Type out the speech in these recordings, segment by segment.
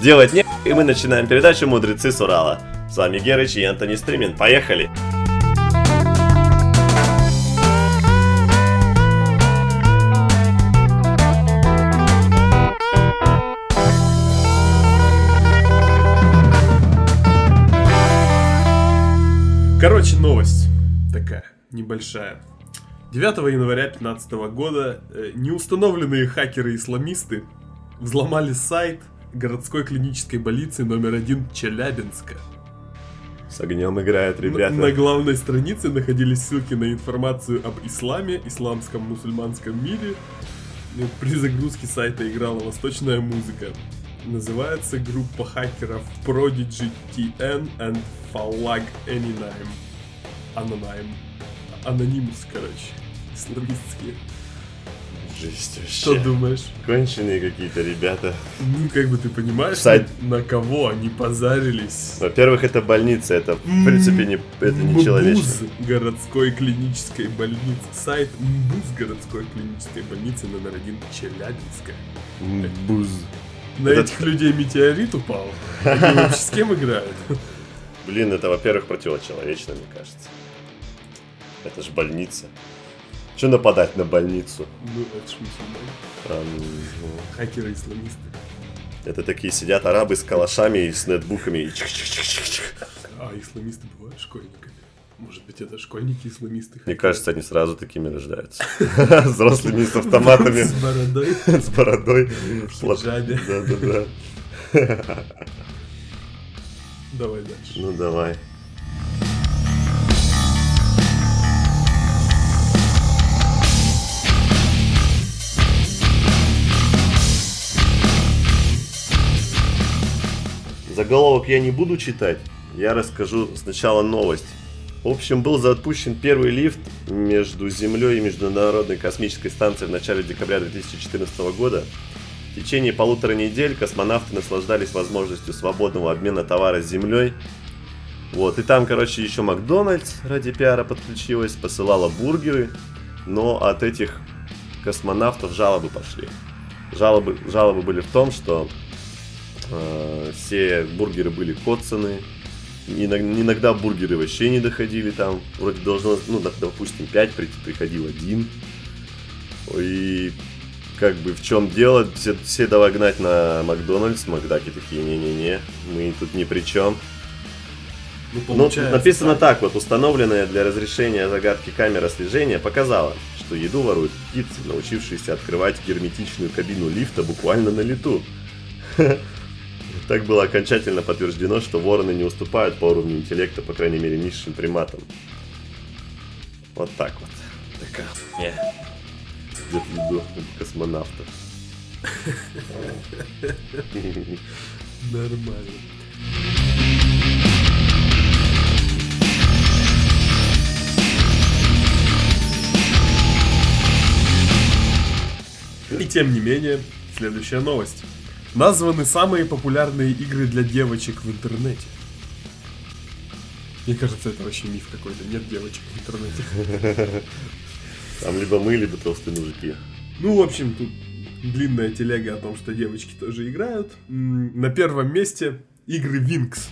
делать не и мы начинаем передачу «Мудрецы с Урала». С вами Герыч и Антони Стримин. Поехали! Короче, новость такая небольшая. 9 января 2015 года э, неустановленные хакеры-исламисты взломали сайт городской клинической больницы номер один Челябинска. С огнем играют ребята. На, на главной странице находились ссылки на информацию об исламе, исламском мусульманском мире. При загрузке сайта играла восточная музыка. Называется группа хакеров Prodigy TN and Falag Anonime. Anonime. Анонимус, короче. Исламистские. Жесть вообще. Что думаешь? Конченые какие-то ребята. Ну, как бы ты понимаешь, Сайт- на, на кого они позарились. Во-первых, это больница, это в принципе не, это не МБУЗ человечно. городской клинической больницы. Сайт МБУЗ городской клинической больницы номер один Челябинска. Буз. На Это- этих людей метеорит упал. Они вообще с кем играют? Блин, это, во-первых, противочеловечно, мне кажется. Это ж больница. Че нападать на больницу? Ну, это ж мусульмане. А, ну, Хакеры-исламисты. Это такие сидят арабы с калашами и с нетбуками. И чих-чих-чих-чих. А исламисты бывают школьниками? Может быть, это школьники-исламисты? Мне кажется, они сразу такими рождаются. Взрослыми с автоматами, С бородой. с бородой. В. Да-да-да. Давай дальше. Ну давай. Заголовок я не буду читать, я расскажу сначала новость. В общем, был запущен первый лифт между Землей и Международной космической станцией в начале декабря 2014 года. В течение полутора недель космонавты наслаждались возможностью свободного обмена товара с Землей. Вот, и там, короче, еще Макдональдс ради пиара подключилась, посылала бургеры, но от этих космонавтов жалобы пошли. Жалобы, жалобы были в том, что все бургеры были коцаны, иногда, бургеры вообще не доходили там, вроде должно, ну, доп- допустим, 5 приходил один. И как бы в чем дело, все, все давай гнать на Макдональдс, Макдаки такие, не-не-не, мы тут ни при чем. Ну, Ну, получается написано так, вот, установленная для разрешения загадки камера слежения показала, что еду воруют птицы, научившиеся открывать герметичную кабину лифта буквально на лету. Так было окончательно подтверждено, что вороны не уступают по уровню интеллекта, по крайней мере, низшим приматам. Вот так вот. Такая хуйня. Ждет еду у космонавтов. Нормально. И тем не менее, следующая новость. Названы самые популярные игры для девочек в интернете. Мне кажется, это вообще миф какой-то. Нет девочек в интернете. Там либо мы, либо толстые мужики. Ну, в общем, тут длинная телега о том, что девочки тоже играют. На первом месте игры Винкс.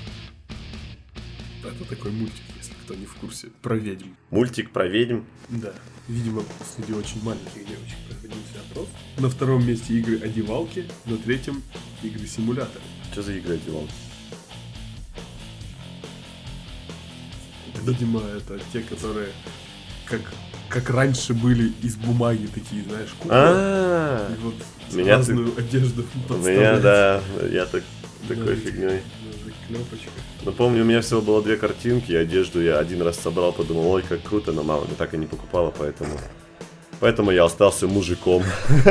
Это такой мультик, если кто не в курсе, про ведьм. Мультик про ведьм. Да. Видимо, среди очень маленьких девочек проводился опрос. На втором месте игры одевалки, на третьем игры симуляторы. Что за игры одевал? Видимо, это те, которые как, как раньше были из бумаги такие, знаешь, куклы. А, И вот Меня разную одежду у меня, да, я так такой Да, фигней. Клепочка. Но помню, у меня всего было две картинки, и одежду я один раз собрал, подумал, ой, как круто, но мама так и не покупала, поэтому... Поэтому я остался мужиком.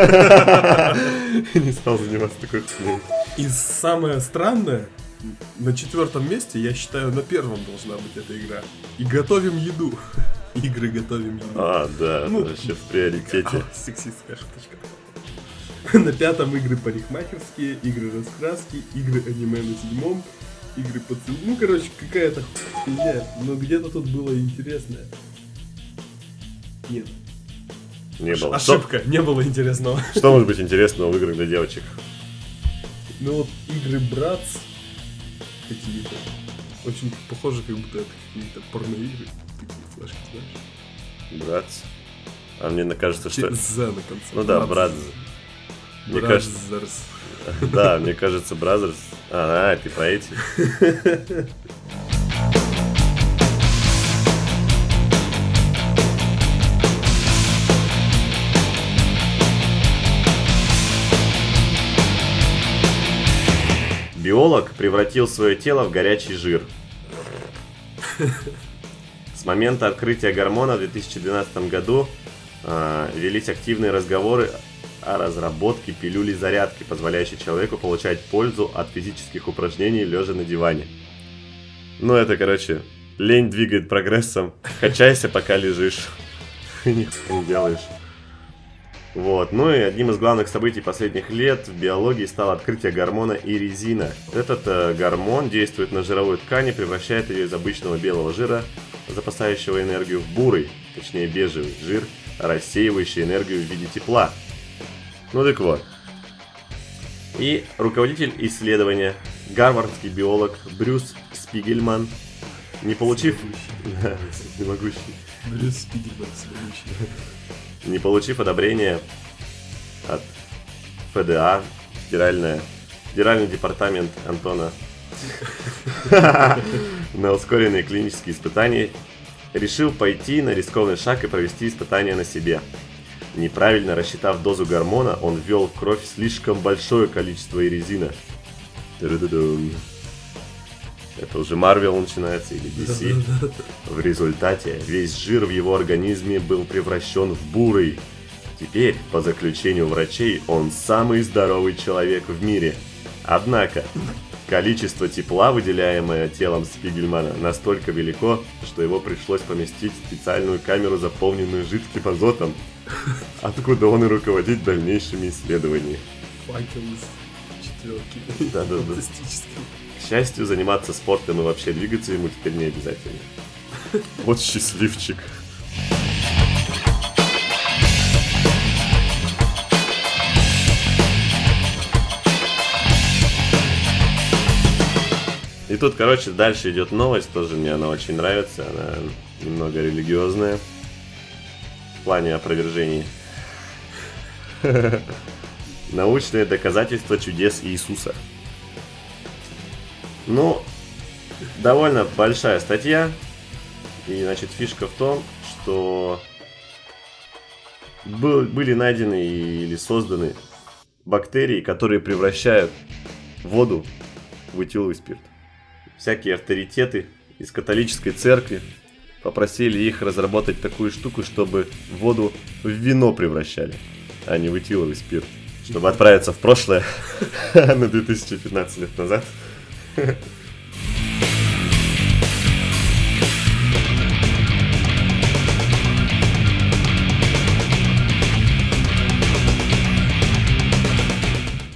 Не стал заниматься такой хуйней. И самое странное, на четвертом месте, я считаю, на первом должна быть эта игра. И готовим еду. Игры готовим еду. А, да, Ну, это вообще в приоритете. Сексистская шуточка. На пятом игры парикмахерские, игры раскраски, игры аниме на седьмом, игры поцелуй. Ну, короче, какая-то хуйня. Но где-то тут было интересное. Нет. Не было. Что, Ошибка, не было интересного. что может быть интересного в играх для девочек? Ну вот игры Bratz какие-то очень похожи, как будто это какие-то порноигры. Такие флешки, знаешь? Bratz. А мне кажется, что... Z на конце. Ну да, Bratz. Мне кажется... Да, мне кажется, Brazzers. А, ты про эти. Биолог превратил свое тело в горячий жир. С момента открытия гормона в 2012 году э, велись активные разговоры о разработке пилюли зарядки, позволяющей человеку получать пользу от физических упражнений лежа на диване. Ну это, короче, лень двигает прогрессом. Качайся, пока лежишь. Нихуя не делаешь. Вот. Ну и одним из главных событий последних лет в биологии стало открытие гормона иризина. Этот э, гормон действует на жировую ткань и превращает ее из обычного белого жира, запасающего энергию, в бурый, точнее бежевый жир, рассеивающий энергию в виде тепла. Ну так вот. И руководитель исследования, гарвардский биолог Брюс Спигельман, не получив... Всемогущий. Брюс Спигельман не получив одобрения от ФДА, федеральная, федеральный департамент Антона на ускоренные клинические испытания, решил пойти на рискованный шаг и провести испытания на себе. Неправильно рассчитав дозу гормона, он ввел в кровь слишком большое количество. Ту-ду-ду-дум. Это уже Марвел начинается или DC. В результате весь жир в его организме был превращен в бурый. Теперь, по заключению врачей, он самый здоровый человек в мире. Однако, количество тепла, выделяемое телом Спигельмана, настолько велико, что его пришлось поместить в специальную камеру, заполненную жидким азотом, откуда он и руководит дальнейшими исследованиями. Факел из четверки. Да-да-да. Фантастический. К счастью, заниматься спортом и вообще двигаться ему теперь не обязательно. Вот счастливчик. И тут, короче, дальше идет новость, тоже мне она очень нравится, она немного религиозная плане опровержений. Научные доказательства чудес Иисуса. Ну, довольно большая статья. И, значит, фишка в том, что был- были найдены или созданы бактерии, которые превращают воду в этиловый спирт. Всякие авторитеты из католической церкви попросили их разработать такую штуку, чтобы воду в вино превращали, а не в этиловый спирт. Чтобы отправиться в прошлое на 2015 лет назад.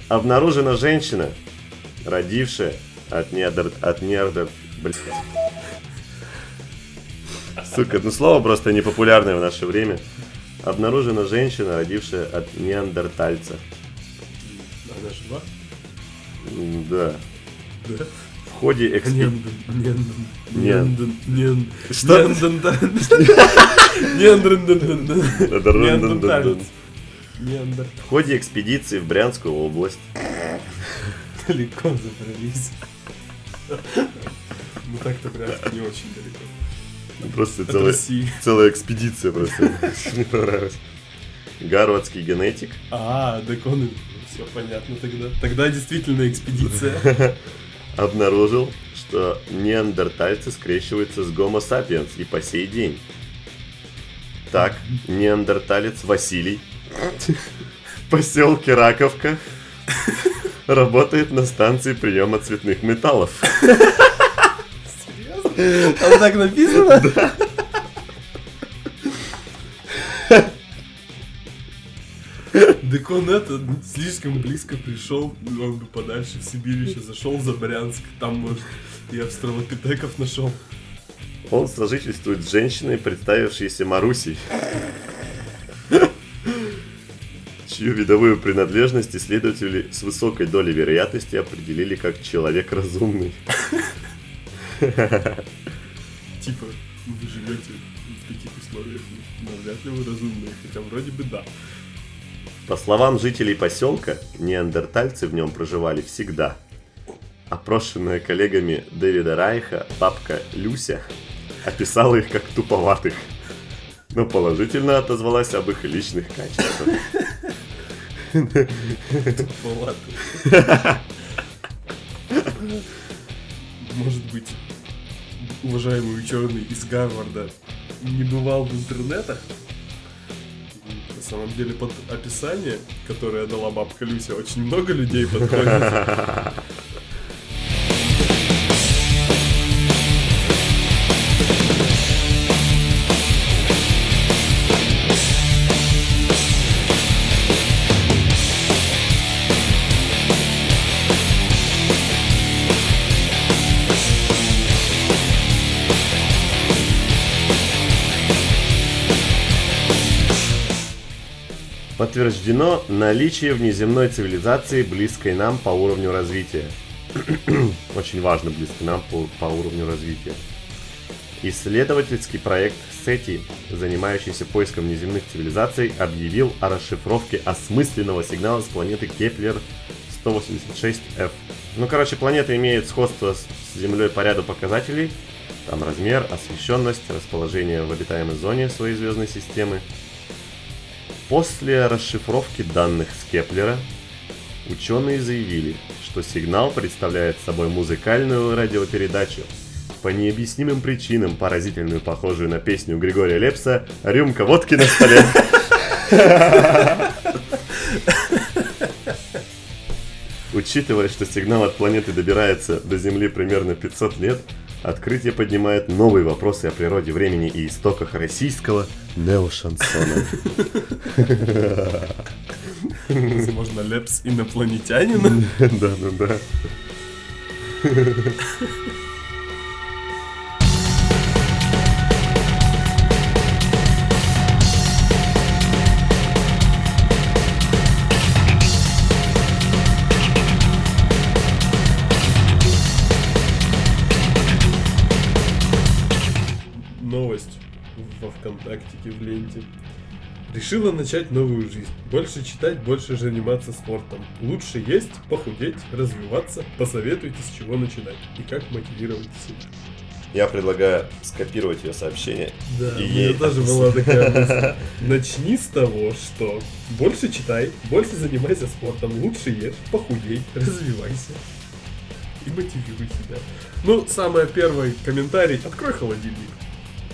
Обнаружена женщина, родившая от неандер... от неандер... блядь. Сука, ну слово просто непопулярное в наше время. Обнаружена женщина, родившая от неандертальца. Она жива? М, Да. Да. В ходе Что? Неандер- В ходе экспедиции в Брянскую область Далеко забрались. Ну так-то прям не очень далеко. Ну, просто От целая, России. целая экспедиция просто. Мне понравилось. Гарвардский генетик А, так он... Все понятно тогда. Тогда действительно экспедиция. обнаружил, что неандертальцы скрещиваются с гомо сапиенс и по сей день. Так, неандерталец Василий в поселке Раковка работает на станции приема цветных металлов. Серьезно? Там так написано? Так он это слишком близко пришел, он бы подальше в Сибирь еще зашел за Брянск, там может и австралопитеков нашел. Он сожительствует с женщиной, представившейся Марусей. чью видовую принадлежность исследователи с высокой долей вероятности определили как человек разумный. Типа, вы живете в таких условиях, но вряд ли вы разумные, хотя вроде бы да. По словам жителей поселка, неандертальцы в нем проживали всегда. Опрошенная коллегами Дэвида Райха бабка Люся описала их как туповатых, но положительно отозвалась об их личных качествах. Туповатых. Может быть, уважаемый ученый из Гарварда не бывал в интернетах? На самом деле под описание, которое дала бабка Люся, очень много людей подходит. Подтверждено наличие внеземной цивилизации, близкой нам по уровню развития. Очень важно, близкой нам по, по уровню развития. Исследовательский проект SETI, занимающийся поиском внеземных цивилизаций, объявил о расшифровке осмысленного сигнала с планеты Кеплер 186f. Ну, короче, планета имеет сходство с Землей по ряду показателей. Там размер, освещенность, расположение в обитаемой зоне своей звездной системы. После расшифровки данных с Кеплера, ученые заявили, что сигнал представляет собой музыкальную радиопередачу, по необъяснимым причинам поразительную, похожую на песню Григория Лепса «Рюмка водки на столе». Учитывая, что сигнал от планеты добирается до Земли примерно 500 лет, открытие поднимает новые вопросы о природе времени и истоках российского неошансона. Возможно, Лепс инопланетянин? Да, да, да. ВКонтактике в ленте. Решила начать новую жизнь. Больше читать, больше заниматься спортом. Лучше есть, похудеть, развиваться. Посоветуйте, с чего начинать и как мотивировать себя. Я предлагаю скопировать ее сообщение. Да, И у меня ей тоже была такая мысль. Начни с того, что больше читай, больше занимайся спортом, лучше ешь, похудей, развивайся и мотивируй себя. Ну, самый первый комментарий. Открой холодильник.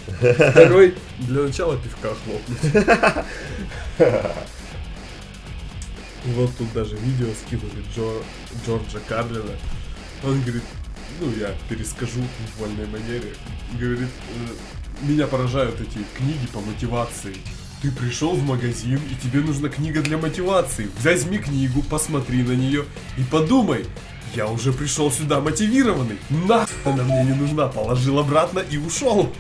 Второй, для начала пивка хлопнуть. Вот тут даже видео скинули Джо, Джорджа Карлина. Он говорит, ну я перескажу в вольной манере. Говорит, «Э, меня поражают эти книги по мотивации. Ты пришел в магазин, и тебе нужна книга для мотивации. Возьми книгу, посмотри на нее и подумай. Я уже пришел сюда мотивированный. Нахуй она мне не нужна. Положил обратно и ушел.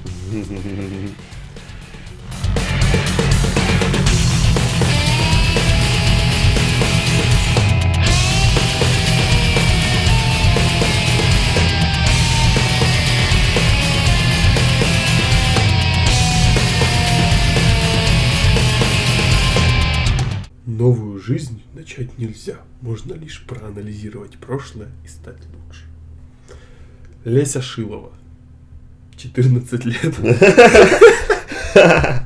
Новую жизнь начать нельзя. Можно лишь проанализировать прошлое и стать лучше. Леся Шилова. 14 лет.